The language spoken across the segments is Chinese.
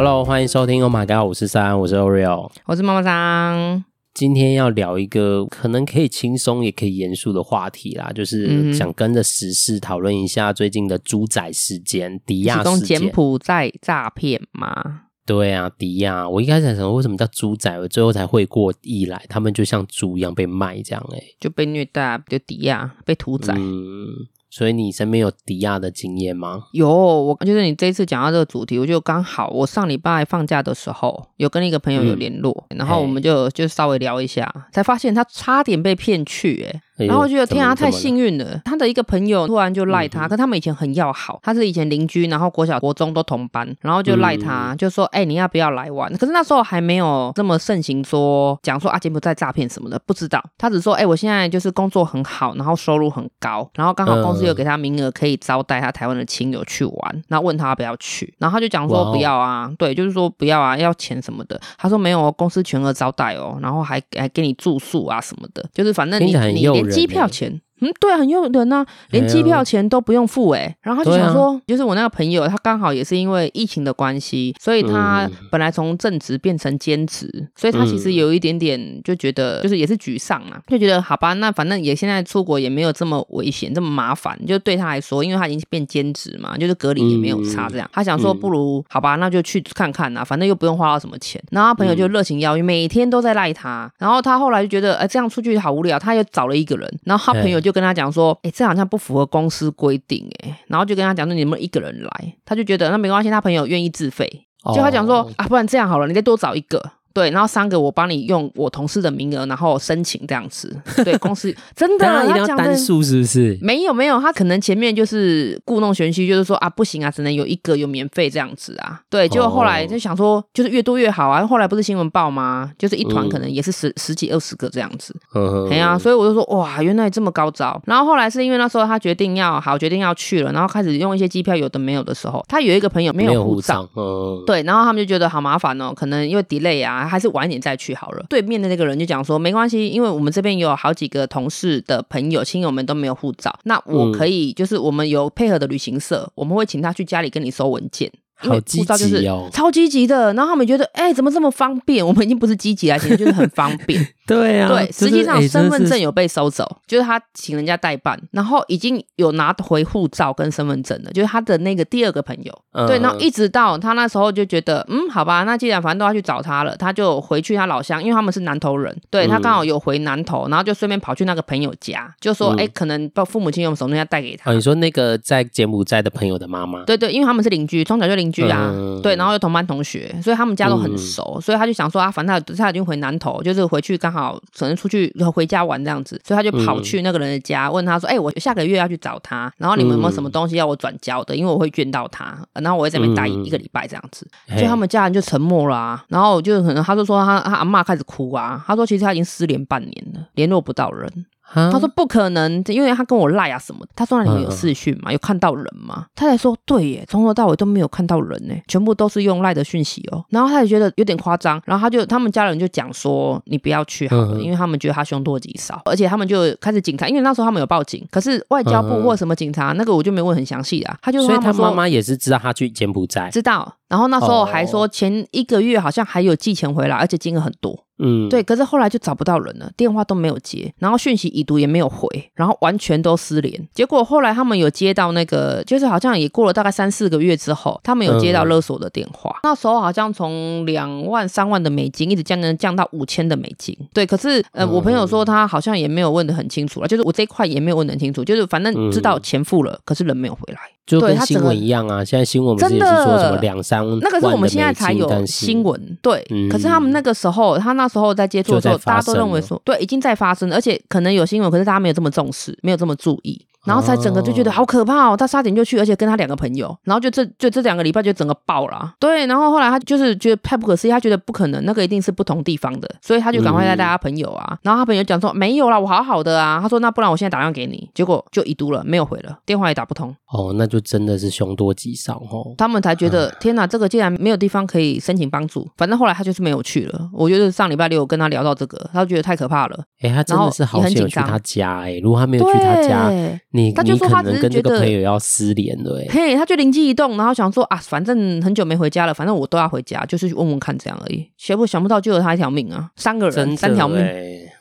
Hello，欢迎收听《Oh My God》我是三，我是 Oreo，我是妈妈桑。今天要聊一个可能可以轻松也可以严肃的话题啦，就是想跟着时事讨论一下最近的猪仔事件、迪亚事件。柬埔寨诈骗吗？对啊，迪亚。我一开始想为什么叫猪仔，我最后才会过意来，他们就像猪一样被卖这样、欸，哎，就被虐待，就迪亚被屠宰。嗯所以你身边有迪亚的经验吗？有，我就是你这一次讲到这个主题，我就刚好我上礼拜放假的时候有跟一个朋友有联络，嗯、然后我们就就稍微聊一下，才发现他差点被骗去、欸，然后我觉得天啊，太幸运了！他的一个朋友突然就赖他，跟、嗯、他们以前很要好，他是以前邻居，然后国小、国中都同班，然后就赖他，嗯、就说：“哎、欸，你要不要来玩？”可是那时候还没有这么盛行说，说讲说啊，柬埔寨诈骗什么的，不知道。他只说：“哎、欸，我现在就是工作很好，然后收入很高，然后刚好公司有给他名额，可以招待他台湾的亲友去玩。然后问他要不要去，然后他就讲说不要啊，对，就是说不要啊，要钱什么的。他说没有，公司全额招待哦，然后还还给你住宿啊什么的，就是反正你你连机票钱。”嗯，对啊，很诱人呐，连机票钱都不用付哎、欸。然后他就想说，啊、就是我那个朋友，他刚好也是因为疫情的关系，所以他本来从正职变成兼职，嗯、所以他其实有一点点就觉得，就是也是沮丧啊，就觉得好吧，那反正也现在出国也没有这么危险，这么麻烦，就对他来说，因为他已经变兼职嘛，就是隔离也没有差这样。他想说，不如好吧，那就去看看呐，反正又不用花到什么钱。然后他朋友就热情邀约，每天都在赖他。然后他后来就觉得，哎，这样出去好无聊，他又找了一个人。然后他朋友就跟他讲说。哎这好像不符合公司规定哎，然后就跟他讲说，你能不能一个人来？他就觉得那没关系，他朋友愿意自费，就他讲说啊，不然这样好了，你再多找一个。对，然后三个我帮你用我同事的名额，然后申请这样子。对，公司真的，他一定要单数是不是？没有没有，他可能前面就是故弄玄虚，就是说啊不行啊，只能有一个有免费这样子啊。对，结果后来就想说，就是越多越好啊。后来不是新闻报吗？就是一团可能也是十、嗯、十几二十个这样子。嗯对啊，所以我就说哇，原来这么高招。然后后来是因为那时候他决定要好，决定要去了，然后开始用一些机票有的没有的时候，他有一个朋友没有护照，嗯，对，然后他们就觉得好麻烦哦，可能因为 delay 啊。还是晚一点再去好了。对面的那个人就讲说，没关系，因为我们这边有好几个同事的朋友、亲友们都没有护照，那我可以，就是我们有配合的旅行社，我们会请他去家里跟你收文件。好积极哦，超积极的。然后他们觉得，哎、欸，怎么这么方便？我们已经不是积极了，其实就是很方便。对啊，对，实际上身份证有被收走，就是他请人家代办，然后已经有拿回护照跟身份证了，就是他的那个第二个朋友。嗯、对，然后一直到他那时候就觉得，嗯，好吧，那既然反正都要去找他了，他就回去他老乡，因为他们是南投人，对，他刚好有回南投，然后就顺便跑去那个朋友家，就说，哎、嗯欸，可能把父母亲用什么东西带给他。哦，你说那个在柬埔寨的朋友的妈妈？对对，因为他们是邻居，从小就邻居啊。嗯、对，然后又同班同学，所以他们家都很熟，嗯、所以他就想说啊，反正他他已经回南投，就是回去刚好可能出去。去回家玩这样子，所以他就跑去那个人的家，问他说：“哎、欸，我下个月要去找他，然后你们有没有什么东西要我转交的？因为我会见到他，然后我会在那边待一个礼拜这样子。”所以他们家人就沉默了啊，然后就可能他就说他他阿妈开始哭啊，他说其实他已经失联半年了，联络不到人。他说不可能，因为他跟我赖啊什么的。他说那里面有视讯嘛，有看到人吗？他才说对耶，从头到尾都没有看到人呢，全部都是用赖的讯息哦。然后他也觉得有点夸张，然后他就他们家人就讲说你不要去好了，因为他们觉得他凶多吉少，而且他们就开始警察，因为那时候他们有报警，可是外交部或什么警察那个我就没问很详细啊。他就说，所以他妈妈也是知道他去柬埔寨，知道。然后那时候还说前一个月好像还有寄钱回来，而且金额很多。嗯，对，可是后来就找不到人了，电话都没有接，然后讯息已读也没有回，然后完全都失联。结果后来他们有接到那个，就是好像也过了大概三四个月之后，他们有接到勒索的电话。嗯、那时候好像从两万三万的美金一直降降降到五千的美金。对，可是呃，我朋友说他好像也没有问得很清楚了，就是我这一块也没有问得很清楚，就是反正知道钱付了，嗯、可是人没有回来。就跟新闻一样啊，现在新闻不是也是说什么两三万，那个是我们现在才有新闻，对。嗯、可是他们那个时候，他那时候在接触的时候，大家都认为说，对，已经在发生了，而且可能有新闻，可是大家没有这么重视，没有这么注意。然后才整个就觉得好可怕哦，他差点就去，而且跟他两个朋友，然后就这就这两个礼拜就整个爆了。对，然后后来他就是觉得太不可思议，他觉得不可能，那个一定是不同地方的，所以他就赶快带带他朋友啊。嗯、然后他朋友讲说没有啦，我好好的啊。他说那不然我现在打电话给你，结果就已读了，没有回了，电话也打不通。哦，那就真的是凶多吉少哦。他们才觉得唉天哪，这个竟然没有地方可以申请帮助。反正后来他就是没有去了。我觉得上礼拜六跟他聊到这个，他就觉得太可怕了，哎，他真的是好想去他家哎！如果他没有去他家，你他就说他可能跟这个朋友要失联了。嘿，他就灵机一动，然后想说啊，反正很久没回家了，反正我都要回家，就是去问问看这样而已。结果想不到救了他一条命啊，三个人三条命。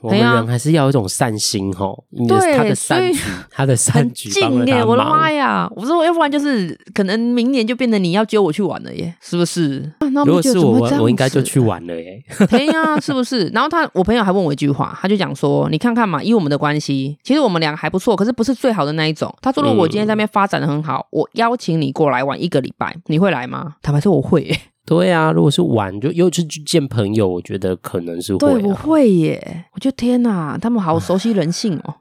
我们人还是要有一种善心吼，对，他的善举，他的善举帮了他忙。我的妈呀！我说要不然就是可能明年就变成你要揪我去玩了耶，是不是？如果是我，我应该就去玩了耶。对呀，是不是？然后他，我朋友还问我一句话，他就讲说：“你看看嘛，以我们的关系，其实我们两个还不错，可是不是最好的那一种。”他说：“如果我今天在那边发展的很好，我邀请你过来玩一个礼拜，你会来吗？”坦白说，我会耶。对啊，如果是玩就又是去见朋友，我觉得可能是会、啊。对，我会耶。我觉得天哪，他们好熟悉人性哦。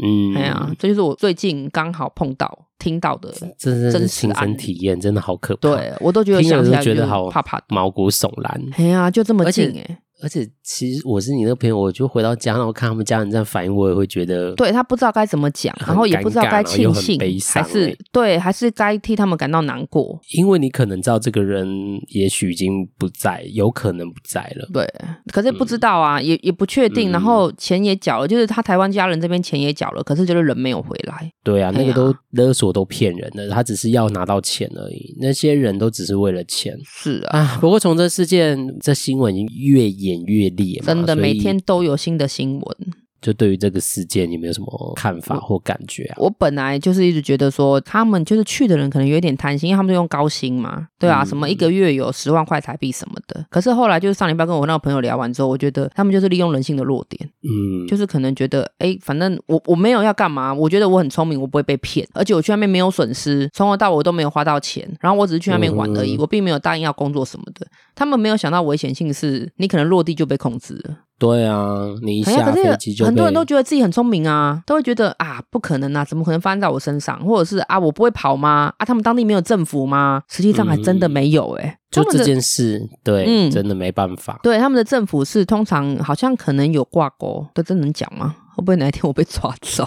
嗯，哎呀，这就是我最近刚好碰到、听到的真实亲身体验，真的好可怕。对我都觉得想起来觉得好怕怕，毛骨悚然。哎呀，就这么近哎。而且其实我是你那个朋友，我就回到家，然后看他们家人这样反应，我也会觉得，对他不知道该怎么讲，然后也不知道该庆幸还是对，还是该替他们感到难过。因为你可能知道这个人也许已经不在，有可能不在了。对，可是不知道啊，嗯、也也不确定。然后钱也缴了，就是他台湾家人这边钱也缴了，可是就是人没有回来。对啊，那个都勒索都骗人的，他只是要拿到钱而已。那些人都只是为了钱。是啊，啊不过从这事件，这新闻已经越演越烈。真的，每天都有新的新闻。就对于这个事件，你们有什么看法或感觉啊？我本来就是一直觉得说，他们就是去的人可能有一点贪心，因为他们都用高薪嘛，对啊，嗯、什么一个月有十万块台币什么的。可是后来就是上礼拜跟我那个朋友聊完之后，我觉得他们就是利用人性的弱点，嗯，就是可能觉得，哎，反正我我没有要干嘛，我觉得我很聪明，我不会被骗，而且我去那边没有损失，从头到尾我都没有花到钱，然后我只是去那边玩而已，嗯、我并没有答应要工作什么的。他们没有想到危险性是，你可能落地就被控制了。对啊，你一下飞机就、哎、很多人都觉得自己很聪明啊，都会觉得啊，不可能啊，怎么可能发生在我身上？或者是啊，我不会跑吗？啊，他们当地没有政府吗？实际上还真的没有哎、欸，就这件事，对，嗯、真的没办法。对，他们的政府是通常好像可能有挂钩，这真能讲吗？会不会哪一天我被抓走？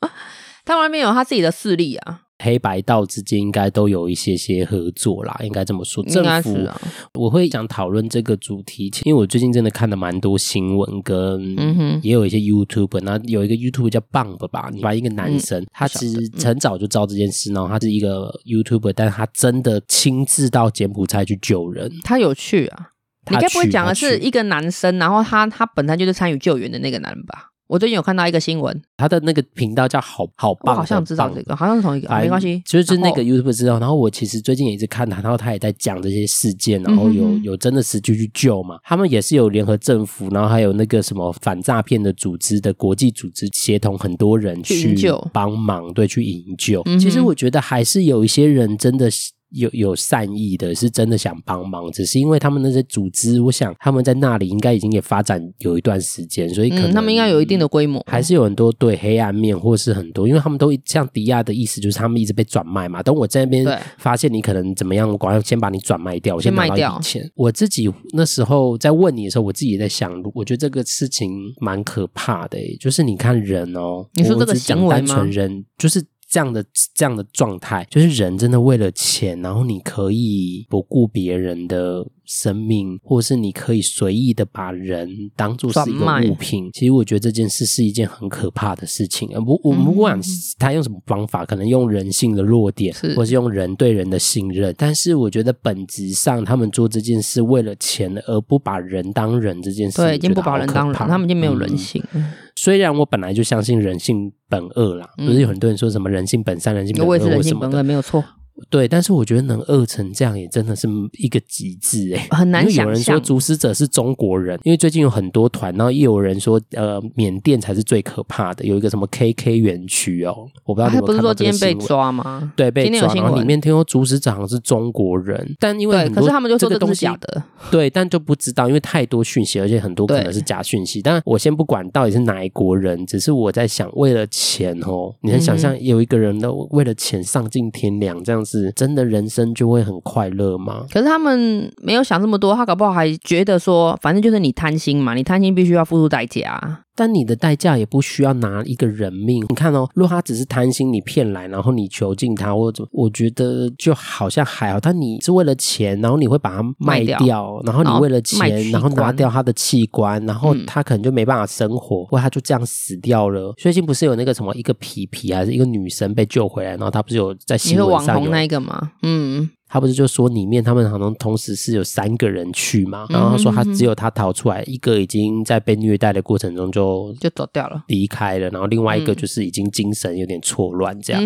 他们那边有他自己的势力啊。黑白道之间应该都有一些些合作啦，应该这么说。政府，啊、我会想讨论这个主题，因为我最近真的看了蛮多新闻，跟也有一些 YouTube，那有一个 YouTube 叫 Bump 吧，你把一个男生，嗯、他其实很早就知道这件事，然后他是一个 YouTuber，但他真的亲自到柬埔寨去救人，他有去啊！去你该不会讲的是一个男生，然后他他本身就是参与救援的那个男人吧？我最近有看到一个新闻，他的那个频道叫好好棒，我好像知道这个，好像是同一个，没关系，就是那个 YouTube 知道。然后我其实最近也一直看他，然后他也在讲这些事件，然后有有真的实际去救嘛。他们也是有联合政府，然后还有那个什么反诈骗的组织的国际组织，协同很多人去帮忙，对，去营救。其实我觉得还是有一些人真的是。有有善意的，是真的想帮忙，只是因为他们那些组织，我想他们在那里应该已经也发展有一段时间，所以可能、嗯、他们应该有一定的规模，还是有很多对黑暗面，或是很多，因为他们都像迪亚的意思，就是他们一直被转卖嘛。等我在那边发现你可能怎么样，我赶快先把你转卖掉，我先拿到一笔钱。我自己那时候在问你的时候，我自己也在想，我觉得这个事情蛮可怕的、欸，就是你看人哦，你说这个行为吗？人就是。这样的这样的状态，就是人真的为了钱，然后你可以不顾别人的生命，或是你可以随意的把人当做是一个物品。其实我觉得这件事是一件很可怕的事情。不，我们不管他用什么方法，可能用人性的弱点，是或是用人对人的信任，但是我觉得本质上，他们做这件事为了钱，而不把人当人这件事，对，已经不把人当人，他们已经没有人性。嗯虽然我本来就相信人性本恶啦，不是有很多人说什么人性本善、人性本恶，我也是人性本恶，没有错。对，但是我觉得能饿成这样，也真的是一个极致哎，很难想象。有人说主使者是中国人，因为最近有很多团，然后也有人说，呃，缅甸才是最可怕的，有一个什么 KK 园区哦，我不知道你有没有看到这。不是说今天被抓吗？对，被抓，然后里面听说主使者好像是中国人，但因为很多可是他们就说这个东西假的，对，但就不知道，因为太多讯息，而且很多可能是假讯息。但我先不管到底是哪一国人，只是我在想，为了钱哦，你能想象有一个人都为了钱丧尽天良这样是，真的。人生就会很快乐吗？可是他们没有想这么多，他搞不好还觉得说，反正就是你贪心嘛，你贪心必须要付出代价。但你的代价也不需要拿一个人命。你看哦，如果他只是贪心你骗来，然后你囚禁他，或者我觉得就好像还好。但你是为了钱，然后你会把他卖掉，卖掉然后你为了钱，然后拿掉他的器官，然后他可能就没办法生活，嗯、或他就这样死掉了。最近不是有那个什么一个皮皮还是一个女生被救回来，然后他不是有在新闻上有网红那一个吗？嗯。他不是就说里面他们好像同时是有三个人去嘛，然后他说他只有他逃出来，一个已经在被虐待的过程中就就走掉了，离开了，然后另外一个就是已经精神有点错乱这样。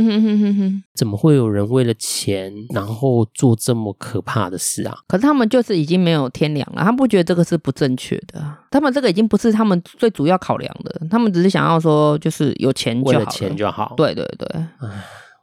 怎么会有人为了钱然后做这么可怕的事啊？可是他们就是已经没有天良了，他们不觉得这个是不正确的，他们这个已经不是他们最主要考量的，他们只是想要说就是有钱就好，为了钱就好。对对对。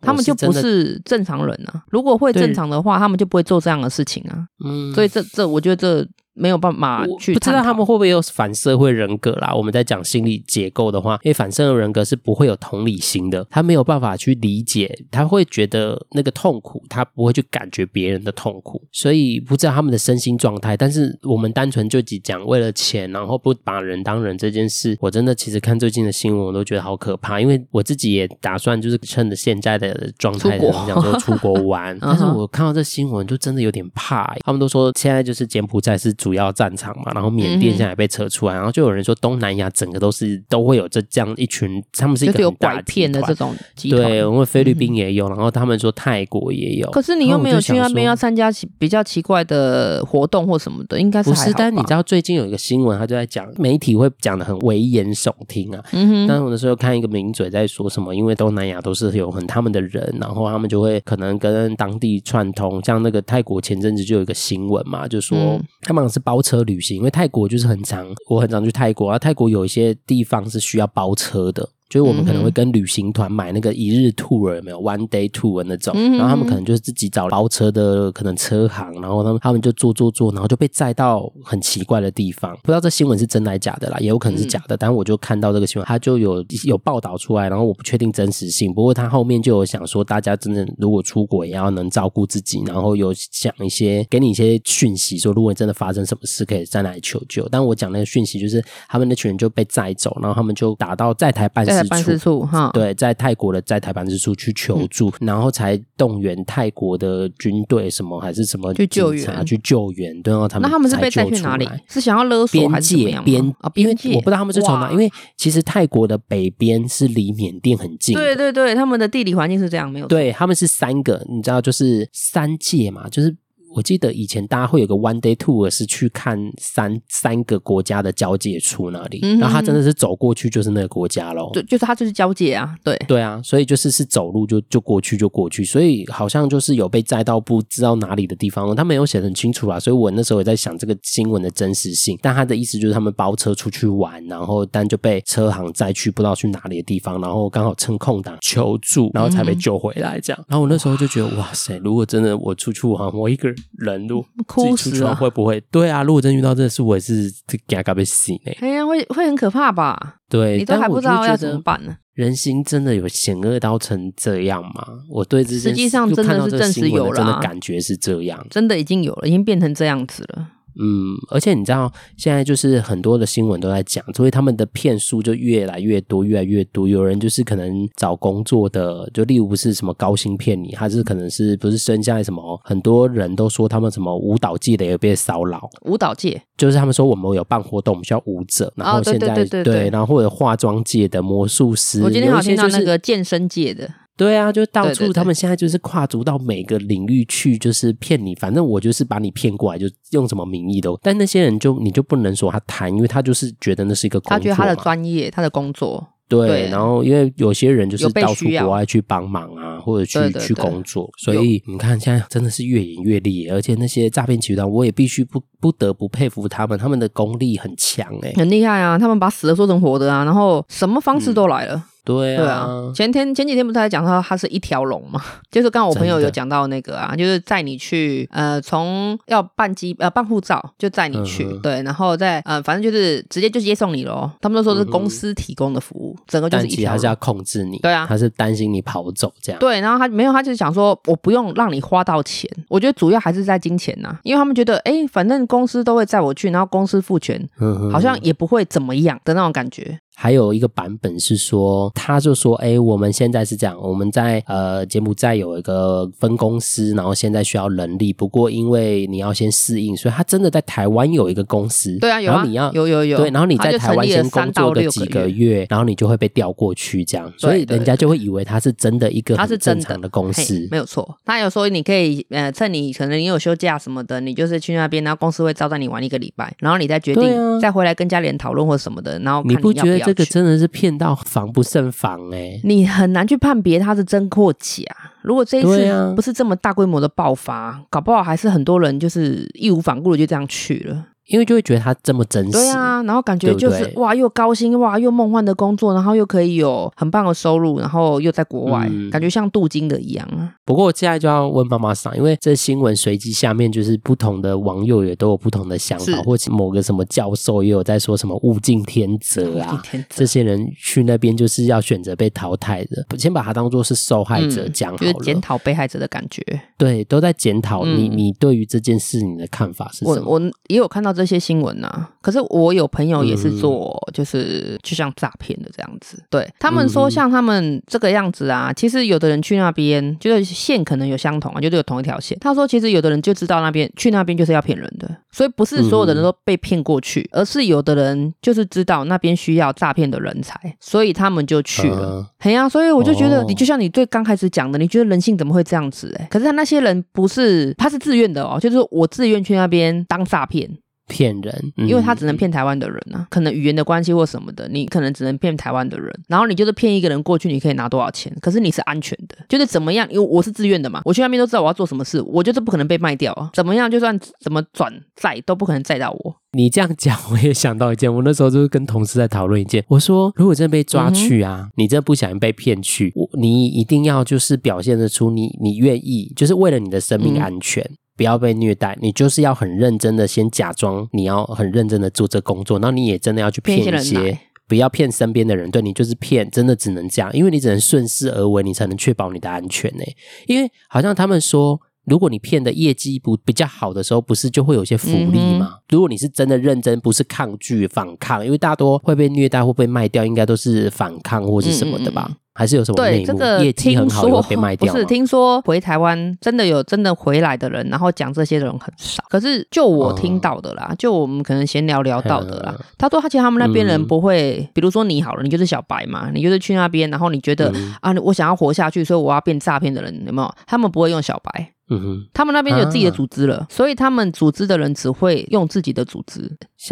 他们就不是正常人啊！如果会正常的话，他们就不会做这样的事情啊。嗯，所以这这，我觉得这。没有办法去，不知道他们会不会有反社会人格啦。我们在讲心理结构的话，因为反社会人格是不会有同理心的，他没有办法去理解，他会觉得那个痛苦，他不会去感觉别人的痛苦，所以不知道他们的身心状态。但是我们单纯就只讲为了钱，然后不把人当人这件事，我真的其实看最近的新闻，我都觉得好可怕。因为我自己也打算就是趁着现在的状态，我们讲说出国玩，但是我看到这新闻就真的有点怕。他们都说现在就是柬埔寨是。主要战场嘛，然后缅甸现在也被扯出来，嗯、然后就有人说东南亚整个都是都会有这这样一群，他们是一个很大的集团的这种集团，对，因为菲律宾也有，然后他们说泰国也有。可是你又没有去那边要参加比较奇怪的活动或什么的，应该是不是？但你知道最近有一个新闻，他就在讲媒体会讲的很危言耸听啊。嗯哼。但是我那时候看一个名嘴在说什么，因为东南亚都是有很他们的人，然后他们就会可能跟当地串通，像那个泰国前阵子就有一个新闻嘛，就说他们是包车旅行。因为泰国就是很长，我很常去泰国啊。泰国有一些地方是需要包车的。就是我们可能会跟旅行团买那个一日 tour 有没有？one day tour 那种，然后他们可能就是自己找包车的可能车行，然后他们他们就坐坐坐，然后就被载到很奇怪的地方，不知道这新闻是真的还是假的啦，也有可能是假的。但我就看到这个新闻，他就有有报道出来，然后我不确定真实性，不过他后面就有想说，大家真的如果出国也要能照顾自己，然后有讲一些给你一些讯息，说如果真的发生什么事，可以在哪里求救。但我讲那个讯息就是他们那群人就被载走，然后他们就打到在台办事。办事处哈，对，在泰国的在台办事处去求助，嗯、然后才动员泰国的军队什么还是什么去救援，去救援，对，然后他们那他们是被带去哪里？是想要勒索还是怎么样？边界边界，我不知道他们是从哪，因为其实泰国的北边是离缅甸很近，对对对，他们的地理环境是这样，没有错，对，他们是三个，你知道，就是三界嘛，就是。我记得以前大家会有个 one day tour 是去看三三个国家的交界处那里，嗯、然后他真的是走过去就是那个国家咯。对，就是他就是交界啊，对对啊，所以就是是走路就就过去就过去，所以好像就是有被载到不知道哪里的地方，他没有写得很清楚啊，所以我那时候也在想这个新闻的真实性，但他的意思就是他们包车出去玩，然后但就被车行载去不知道去哪里的地方，然后刚好趁空档求助，然后才被救回来这样。然后我那时候就觉得哇塞，如果真的我出去玩，我一个人。人路哭死了，会不会？对啊，如果真遇到这事，我也是嘎嘎被洗呢。哎呀，会会很可怕吧？对，你都还不知道要怎么办呢？人心真的有险恶到成这样吗？我对这实际上真的是证实有了，真的感觉是这样，真的已经有了，已经变成这样子了。嗯，而且你知道，现在就是很多的新闻都在讲，所以他们的骗术就越来越多，越来越多。有人就是可能找工作的，就例如不是什么高薪骗你，还是可能是不是生下来什么？很多人都说他们什么舞蹈界的也被骚扰，舞蹈界就是他们说我们有办活动，我们需要舞者，然后现在、对，然后或者化妆界的魔术师，我今天好像听到那个健身界的。对啊，就到处他们现在就是跨足到每个领域去，就是骗你。反正我就是把你骗过来，就用什么名义都。但那些人就你就不能说他贪，因为他就是觉得那是一个工作，他觉得他的专业，他的工作。对，对然后因为有些人就是到处国外去帮忙啊，或者去对对对去工作，所以你看现在真的是越演越烈，而且那些诈骗集团，我也必须不不得不佩服他们，他们的功力很强哎、欸，很厉害啊！他们把死的说成活的啊，然后什么方式都来了。嗯对啊，对啊，前天前几天不是在讲到它是一条龙嘛？就是刚刚我朋友有讲到那个啊，就是载你去呃，从要办机呃办护照就载你去，嗯、对，然后再呃，反正就是直接就接送你咯。他们都说是公司提供的服务，嗯、整个就是一条龙，他是要控制你，对啊，他是担心你跑走这样。对，然后他没有，他就是想说我不用让你花到钱，我觉得主要还是在金钱呐，因为他们觉得哎，反正公司都会载我去，然后公司付钱，嗯、好像也不会怎么样的那种感觉。还有一个版本是说，他就说，哎，我们现在是这样，我们在呃柬埔寨有一个分公司，然后现在需要人力，不过因为你要先适应，所以他真的在台湾有一个公司，对啊，有啊，然后你要有有有，对，然后你在台湾先工作个几个月，然后你就会被调过去，这样，所以人家就会以为他是真的一个他是正常的公司，没有错。他有说你可以呃趁你可能你有休假什么的，你就是去那边，然后公司会招待你玩一个礼拜，然后你再决定再回来跟家里人讨论或什么的，然后你不觉得这个真的是骗到防不胜防哎、欸？你很难去判别它是真或假。如果这一次不是这么大规模的爆发，搞不好还是很多人就是义无反顾的就这样去了。因为就会觉得他这么真实，对啊，然后感觉就是哇，又高薪哇，又梦幻的工作，然后又可以有很棒的收入，然后又在国外，嗯、感觉像镀金的一样啊。不过我现在就要问妈妈桑，因为这新闻随机下面就是不同的网友也都有不同的想法，或者某个什么教授也有在说什么物竞天择啊，这些人去那边就是要选择被淘汰的，先把他当做是受害者讲好了，嗯、就是检讨被害者的感觉。对，都在检讨你，你对于这件事你的看法是什么？我我也有看到。这些新闻呐、啊，可是我有朋友也是做，就是就像诈骗的这样子。对他们说，像他们这个样子啊，其实有的人去那边，就是线可能有相同啊，就是有同一条线。他说，其实有的人就知道那边去那边就是要骗人的，所以不是所有的人都被骗过去，而是有的人就是知道那边需要诈骗的人才，所以他们就去了。哎呀、啊，所以我就觉得，你就像你最刚开始讲的，你觉得人性怎么会这样子、欸？哎，可是他那些人不是，他是自愿的哦，就是我自愿去那边当诈骗。骗人，因为他只能骗台湾的人啊，可能语言的关系或什么的，你可能只能骗台湾的人。然后你就是骗一个人过去，你可以拿多少钱？可是你是安全的，就是怎么样？因为我是自愿的嘛，我去那边都知道我要做什么事，我就是不可能被卖掉啊。怎么样？就算怎么转债都不可能载到我。你这样讲，我也想到一件，我那时候就是跟同事在讨论一件，我说如果真的被抓去啊，嗯、你真的不小心被骗去，我你一定要就是表现得出你你愿意，就是为了你的生命安全。嗯不要被虐待，你就是要很认真的先假装你要很认真的做这工作，然后你也真的要去骗一些，不要骗身边的人，对，你就是骗，真的只能这样，因为你只能顺势而为，你才能确保你的安全呢。因为好像他们说，如果你骗的业绩不比较好的时候，不是就会有些福利吗？嗯、如果你是真的认真，不是抗拒反抗，因为大多会被虐待或被卖掉，应该都是反抗或是什么的吧。嗯还是有什么内幕？对，这个业绩很好，被卖 掉。不是，听说回台湾真的有真的回来的人，然后讲这些的人很少。可是就我听到的啦，嗯、就我们可能闲聊聊到的啦。嗯、他说他其实他们那边人不会，嗯、比如说你好了，你就是小白嘛，你就是去那边，然后你觉得、嗯、啊，我想要活下去，所以我要变诈骗的人，有没有？他们不会用小白。嗯哼，他们那边有自己的组织了，啊、所以他们组织的人只会用自己的组织。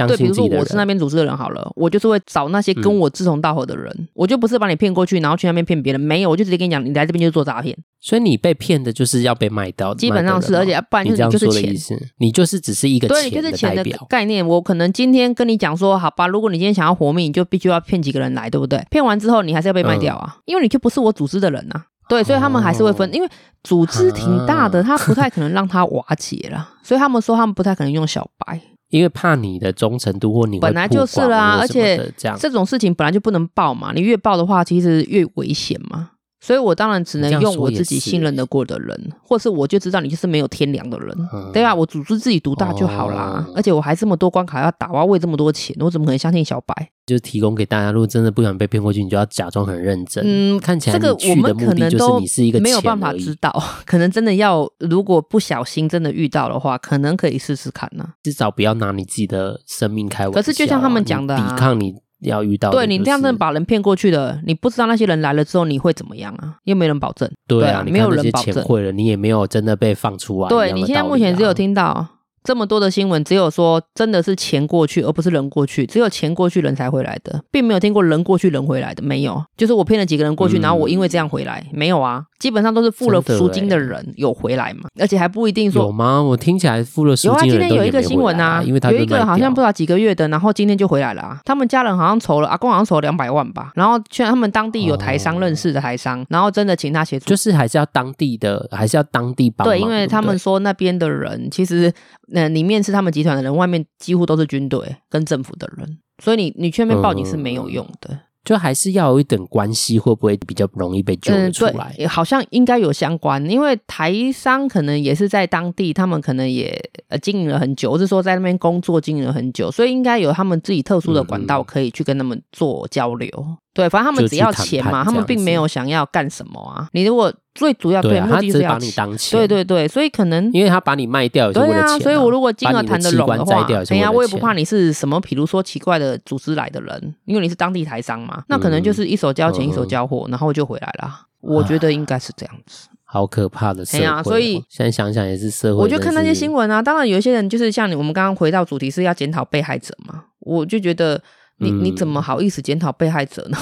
对，比如说我是那边组织的人好了，我就是会找那些跟我志同道合的人，嗯、我就不是把你骗过去，然后去那边骗别人。没有，我就直接跟你讲，你来这边就是做诈骗。所以你被骗的就是要被卖掉，基本上是，而且不然就是你就是钱，你就是只是一个。对，就是钱的概念。我可能今天跟你讲说，好吧，如果你今天想要活命，你就必须要骗几个人来，对不对？骗完之后，你还是要被卖掉啊，嗯、因为你就不是我组织的人呐、啊。对，所以他们还是会分，哦、因为组织挺大的，他不太可能让他瓦解了，所以他们说他们不太可能用小白，因为怕你的忠诚度或你本来就是啦，而且这，这种事情本来就不能报嘛，你越报的话，其实越危险嘛。所以我当然只能用我自己信任得过的人，是或是我就知道你就是没有天良的人，嗯、对吧？我组织自己独大就好啦。哦、而且我还这么多关卡要打，我要为这么多钱，我怎么可能相信小白？就提供给大家，如果真的不想被骗过去，你就要假装很认真。嗯，看起来这个我们可能都没有办法知道，可能真的要如果不小心真的遇到的话，可能可以试试看呢、啊。至少不要拿你自己的生命开玩笑、啊。可是就像他们讲的、啊，抵抗你。要遇到、就是、对你这样子把人骗过去的，你不知道那些人来了之后你会怎么样啊？又没人保证。对啊，没有人保证。会了，你也没有真的被放出来。对，你现在目前只有听到这么多的新闻，只有说真的是钱过去，而不是人过去。只有钱过去，人才回来的，并没有听过人过去人回来的，没有。就是我骗了几个人过去，嗯、然后我因为这样回来，没有啊。基本上都是付了赎金的人有回来嘛，而且还不一定说有吗？我听起来付了赎金的人有啊。今天有一个新闻啊，因为他有一个好像不知道几个月的，然后今天就回来了啊。他们家人好像筹了，阿公好像筹了两百万吧。然后虽然他们当地有台商认识的台商，然后真的请他协助，就是还是要当地的，还是要当地帮忙。对，因为他们说那边的人其实，呃，里面是他们集团的人，外面几乎都是军队跟政府的人，所以你你去那边报警是没有用的。就还是要有一点关系，会不会比较容易被揪出来？嗯、好像应该有相关，因为台商可能也是在当地，他们可能也呃经营了很久，或是说在那边工作经营了很久，所以应该有他们自己特殊的管道可以去跟他们做交流。嗯嗯对，反正他们只要钱嘛，他们并没有想要干什么啊。你如果最主要对，目的是要你当钱，对对对，所以可能因为他把你卖掉，对啊，所以我如果金额谈得拢的话，哎呀，我也不怕你是什么，比如说奇怪的组织来的人，因为你是当地台商嘛，那可能就是一手交钱一手交货，然后就回来了。我觉得应该是这样子，好可怕的社会。所以现在想想也是社会。我就看那些新闻啊，当然有一些人就是像你，我们刚刚回到主题是要检讨被害者嘛，我就觉得你你怎么好意思检讨被害者呢？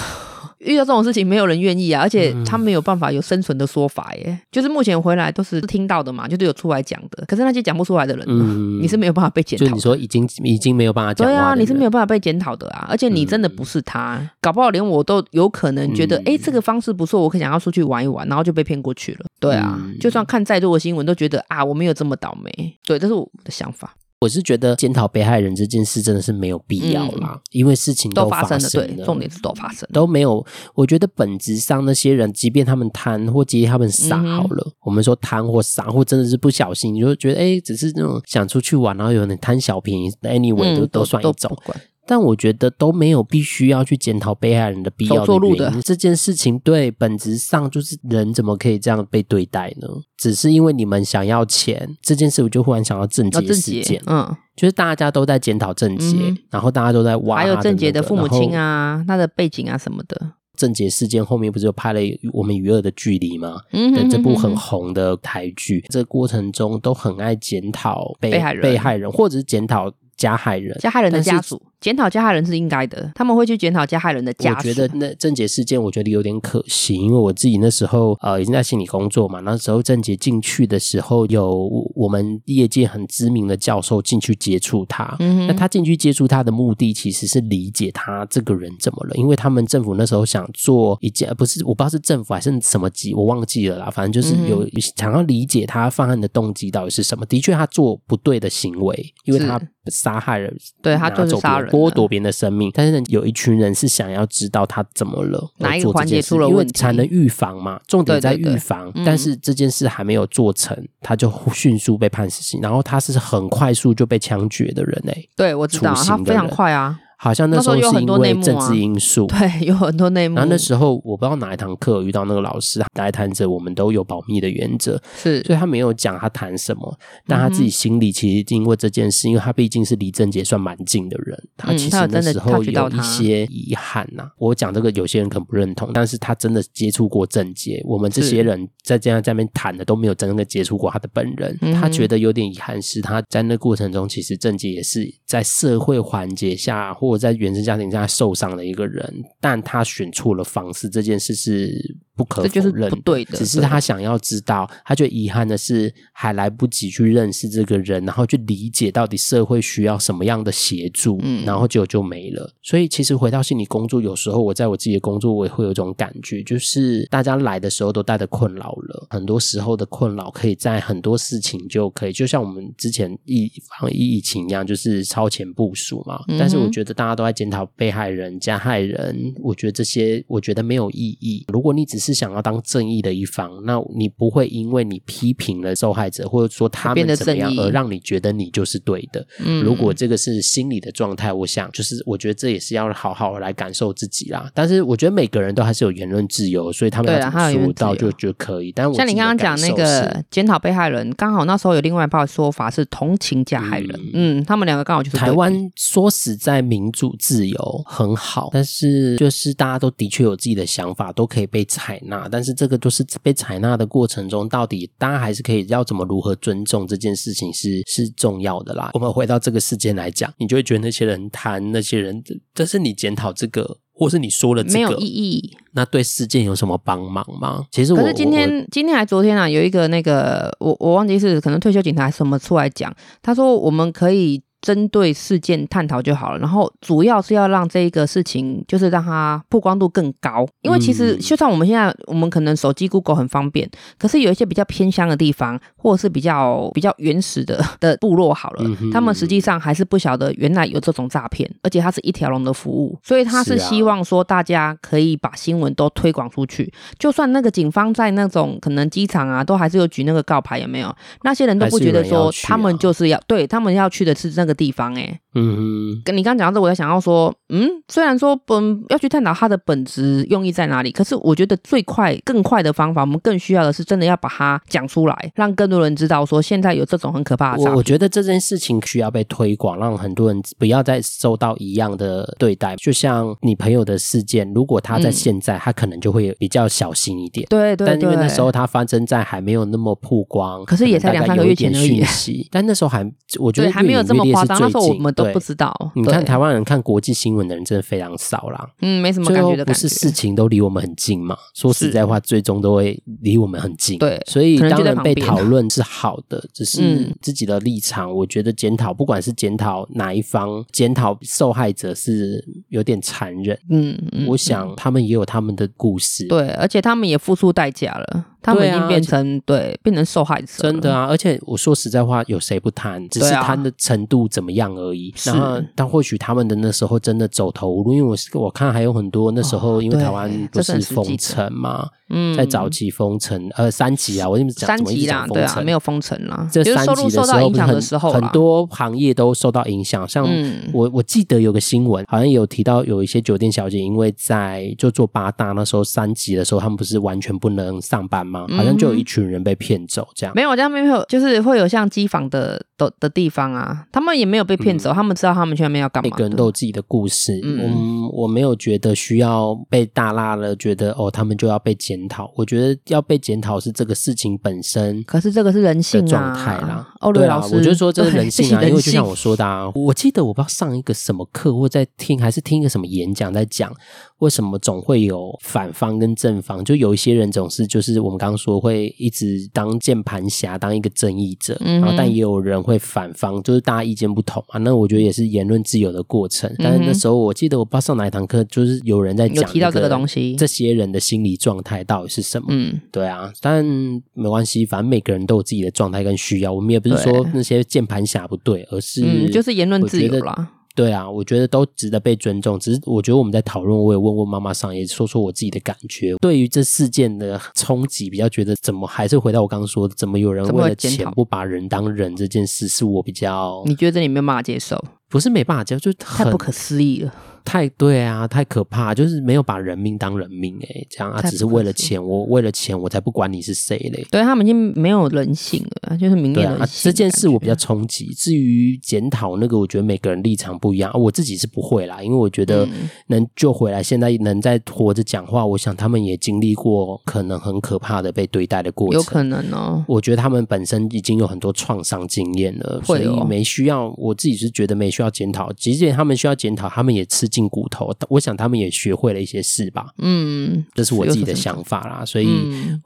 遇到这种事情，没有人愿意啊，而且他没有办法有生存的说法耶。嗯、就是目前回来都是听到的嘛，就是有出来讲的。可是那些讲不出来的人，嗯、你是没有办法被检讨。就你说已经已经没有办法讲。对啊，你是没有办法被检讨的啊。而且你真的不是他，嗯、搞不好连我都有可能觉得，哎、嗯，这个方式不错，我可想要出去玩一玩，然后就被骗过去了。对啊，嗯、就算看再多的新闻，都觉得啊，我没有这么倒霉。对，这是我的想法。我是觉得检讨被害人这件事真的是没有必要啦，嗯、因为事情都发生了，对，重点是都发生了，都没有。我觉得本质上那些人，即便他们贪或即便他们傻好了，嗯、我们说贪或傻或真的是不小心，你就觉得哎，只是那种想出去玩，然后有点贪小便宜，anyway 都、嗯、都算一种。但我觉得都没有必须要去检讨被害人的必要的原因。的这件事情对本质上就是人怎么可以这样被对待呢？只是因为你们想要钱这件事，我就忽然想到郑捷事件。嗯，就是大家都在检讨郑捷，嗯、然后大家都在挖、那个。还有郑捷的父母亲啊，他的背景啊什么的。郑捷事件后面不是有拍了我们与恶的距离吗？嗯哼哼哼，这部很红的台剧，这个过程中都很爱检讨被，被害人，被害人或者是检讨加害人，加害人的家属。检讨加害人是应该的，他们会去检讨加害人的家属。我觉得那郑杰事件，我觉得有点可惜，因为我自己那时候呃已经在心理工作嘛，那时候郑杰进去的时候，有我们业界很知名的教授进去接触他。嗯哼，那他进去接触他的目的其实是理解他这个人怎么了，因为他们政府那时候想做一件，不是我不知道是政府还是什么机，我忘记了啦，反正就是有想要理解他犯案的动机到底是什么。的确，他做不对的行为，因为他杀害人，对他就是杀人。剥夺别人的生命，但是，有一群人是想要知道他怎么了，哪一个环节出了问题，因为才能预防嘛。重点在预防，对对对，但是这件事还没有做成，嗯、他就迅速被判死刑，然后他是很快速就被枪决的人哎、欸，对我知道他非常快啊。好像那时候是因为政治因素，对，有很多内幕。然后那时候我不知道哪一堂课遇到那个老师，他来谈着我们都有保密的原则，是，所以他没有讲他谈什么，但他自己心里其实因为这件事，因为他毕竟是离郑杰算蛮近的人，他其实那时候有一些遗憾呐。我讲这个有些人可能不认同，但是他真的接触过郑杰，我们这些人在这样在那边谈的都没有真正的接触过他的本人，他觉得有点遗憾是他在那过程中，其实郑杰也是在社会环节下或。我在原生家庭下受伤的一个人，但他选错了方式，这件事是不可否认，不对的。只是他想要知道，他觉得遗憾的是还来不及去认识这个人，然后去理解到底社会需要什么样的协助，嗯，然后就就没了。所以其实回到心理工作，有时候我在我自己的工作，我也会有一种感觉，就是大家来的时候都带着困扰了，很多时候的困扰可以在很多事情就可以，就像我们之前疫防疫疫情一样，就是超前部署嘛。嗯、但是我觉得。大家都在检讨被害人、加害人，我觉得这些我觉得没有意义。如果你只是想要当正义的一方，那你不会因为你批评了受害者，或者说他们怎么样，而让你觉得你就是对的。嗯，如果这个是心理的状态，我想就是我觉得这也是要好好来感受自己啦。但是我觉得每个人都还是有言论自由，所以他们要说到就就可以。但我像你刚刚讲那个检讨被害人，刚好那时候有另外一派说法是同情加害人。嗯，嗯，他们两个刚好就是台湾说实在。民主自由很好，但是就是大家都的确有自己的想法，都可以被采纳。但是这个就是被采纳的过程中，到底大家还是可以要怎么如何尊重这件事情是是重要的啦。我们回到这个事件来讲，你就会觉得那些人谈那些人，但是你检讨这个，或是你说了这个没有意义，那对事件有什么帮忙吗？其实我，可是今天今天还昨天啊，有一个那个我我忘记是可能退休警察什么出来讲，他说我们可以。针对事件探讨就好了。然后主要是要让这一个事情，就是让它曝光度更高。因为其实就算我们现在，我们可能手机 Google 很方便，可是有一些比较偏乡的地方，或者是比较比较原始的的部落好了，他们实际上还是不晓得原来有这种诈骗，而且它是一条龙的服务，所以他是希望说大家可以把新闻都推广出去。就算那个警方在那种可能机场啊，都还是有举那个告牌，有没有？那些人都不觉得说他们就是要对他们要去的是那个地方，哎，嗯哼。跟你刚刚讲到这，我在想要说，嗯，虽然说本要去探讨它的本质用意在哪里，可是我觉得最快更快的方法，我们更需要的是真的要把它讲出来，让更多人知道说现在有这种很可怕的。我我觉得这件事情需要被推广，让很多人不要再受到一样的对待。就像你朋友的事件，如果他在现在，嗯、他可能就会比较小心一点。对对对。但因为那时候他发生在还没有那么曝光，可是也才两三个月前的讯息。但那时候还，我觉得还没有这么夸张。那时候我们都不知道。你看台湾人看国际新闻的人真的非常少啦。嗯，没什么感觉的感觉。不是事情都离我们很近嘛？说实在话，最终都会离我们很近。对，所以当然被讨论是好的，只是自己的立场，我觉得检讨，不管是检讨哪一方，检讨受害者是有点残忍。嗯，我想他们也有他们的故事。对，而且他们也付出代价了。他们已经变成对，变成受害者，真的啊！而且我说实在话，有谁不贪？只是贪的程度怎么样而已。然后，但或许他们的那时候真的走投无路，因为我我看还有很多那时候，因为台湾不是封城嘛。嗯，在早期封城，呃，三级啊，我跟你们讲，三级啦，对啊，没有封城啦。这三级的时候，影响的时候，很多行业都受到影响。像我，我记得有个新闻，好像有提到有一些酒店小姐，因为在就做八大那时候三级的时候，他们不是完全不能上班吗？好像就有一群人被骗走，这样。没有，这样没有，就是会有像机房的的的地方啊，他们也没有被骗走，他们知道他们去那边要干嘛。每个人都有自己的故事，嗯，我没有觉得需要被大拉了，觉得哦，他们就要被检。讨，我觉得要被检讨是这个事情本身，可是这个是人性的状态啦。哦，对啊，我觉得说这是人性啊，因为就像我说的啊，我记得我不知道上一个什么课，或在听，还是听一个什么演讲，在讲为什么总会有反方跟正方，就有一些人总是就是我们刚刚说会一直当键盘侠，当一个正义者，然后但也有人会反方，就是大家意见不同啊。那我觉得也是言论自由的过程。但是那时候我记得我不知道上哪一堂课，就是有人在讲提到这个东西，这些人的心理状态。到底是什么？嗯，对啊，但没关系，反正每个人都有自己的状态跟需要。我们也不是说那些键盘侠不对，而是嗯，就是言论自由啦。对啊，我觉得都值得被尊重。只是我觉得我们在讨论，我也问问妈妈桑，也说说我自己的感觉。对于这事件的冲击，比较觉得怎么还是回到我刚刚说的，怎么有人为了钱不把人当人这件事，是我比较你觉得你没有办法接受？不是没办法接受，就太不可思议了。太对啊，太可怕，就是没有把人命当人命哎、欸，这样啊，只是为了钱，我为了钱，我才不管你是谁嘞。对，他们已经没有人性了，就是明面的、啊。这件事我比较冲击。至于检讨那个，我觉得每个人立场不一样，我自己是不会啦，因为我觉得能救回来，现在能在活着讲话，我想他们也经历过可能很可怕的被对待的过程，有可能哦。我觉得他们本身已经有很多创伤经验了，所以没需要。我自己是觉得没需要检讨，即便他们需要检讨，他们也吃尽骨头。我想他们也学会了一些事吧，嗯，这是我自己的想法啦。所以，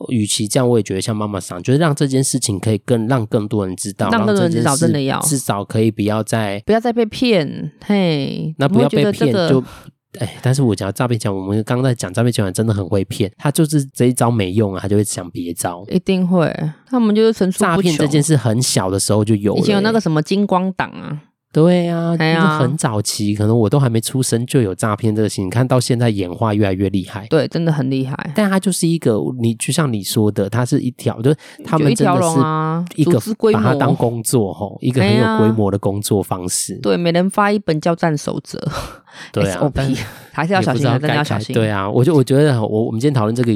与其这样，我也觉得像妈妈桑，就是让这件事情可以更让更多人知道，让更多人知道，真的要至少可以不要再不要再被骗。嘿，那不要被骗就哎，但是我讲诈骗讲，我们刚刚在讲诈骗讲，真的很会骗。他就是这一招没用啊，他就会想别招，一定会。他们就是。诈骗这件事很小的时候就有了，以前有那个什么金光党啊。对呀、啊，就是很早期，可能我都还没出生就有诈骗这个事。你看到现在演化越来越厉害，对，真的很厉害。但它就是一个，你就像你说的，它是一条，就是他们真的是一个把它当工作吼，一个很有规模的工作方式。对，每人发一本叫战守则。对啊，还是要小心，真的要小心。对啊，我就我觉得，我我们今天讨论这个，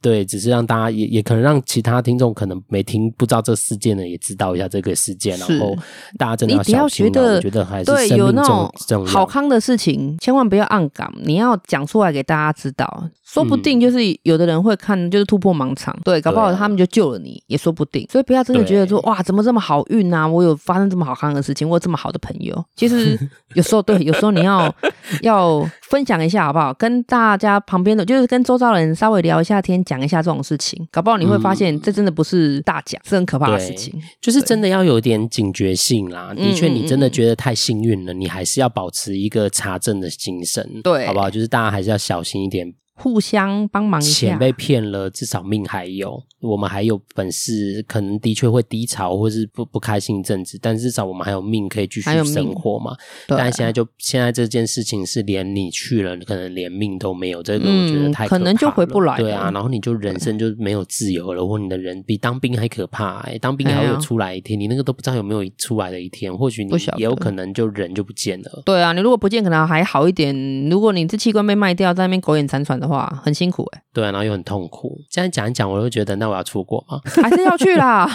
对，只是让大家也也可能让其他听众可能没听不知道这事件的也知道一下这个事件，然后大家真的要小心。我觉得还是对有那种好康的事情，千万不要暗杠，你要讲出来给大家知道。说不定就是有的人会看，就是突破盲肠，对，搞不好他们就救了你，也说不定。所以不要真的觉得说哇，怎么这么好运啊？我有发生这么好看的事情，我有这么好的朋友。其实 有时候对，有时候你要 要分享一下好不好？跟大家旁边的，就是跟周遭人稍微聊一下天，讲一下这种事情，搞不好你会发现这真的不是大奖，是很可怕的事情。就是真的要有点警觉性啦。的确，你真的觉得太幸运了，你还是要保持一个查证的精神，对，好不好？就是大家还是要小心一点。互相帮忙一下，钱被骗了，至少命还有。我们还有本事，可能的确会低潮或是不不开心一阵子，但至少我们还有命可以继续生活嘛。但现在就现在这件事情是连你去了，你可能连命都没有，这个我觉得太可能就回不来。对啊，然后你就人生就没有自由了，或你的人比当兵还可怕，当兵还会有出来一天，你那个都不知道有没有出来的一天，或许你也有可能就人就不见了。对啊，你如果不见，可能还好一点。如果你这器官被卖掉，在那边苟延残喘的话，很辛苦哎，欸。对啊，然后又很痛苦。这样讲一讲，我就觉得那我要出国吗？还是要去啦，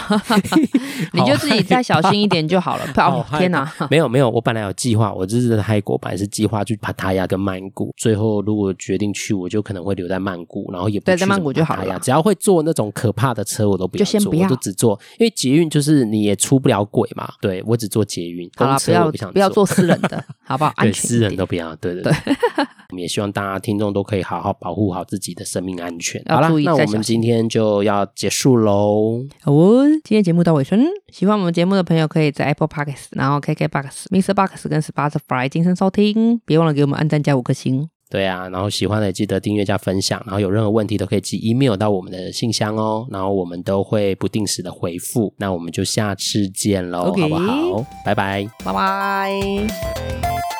你就自己再小心一点就好了。哦，天哪，没有没有，我本来有计划，我这次在泰国本来是计划去帕塔亚跟曼谷，最后如果决定去，我就可能会留在曼谷，然后也不去在曼谷就好了。只要会坐那种可怕的车，我都不要坐，就先不要，我都只坐，因为捷运就是你也出不了轨嘛。对，我只坐捷运，好了，不要不要 坐私人的，好不好？安全，私人都不要。对对对，我们也希望大家听众都可以好好保护好自己的生命安全。好了，那我们今天就要结束喽。好哦，今天节目到尾声，喜欢我们节目的朋友可以在 Apple Podcast，然后 KK Box、Mr. Box 跟 Spotify 进行收听，别忘了给我们按赞加五颗星。对啊，然后喜欢的记得订阅加分享，然后有任何问题都可以寄 email 到我们的信箱哦，然后我们都会不定时的回复。那我们就下次见喽.好不好？拜拜，拜拜。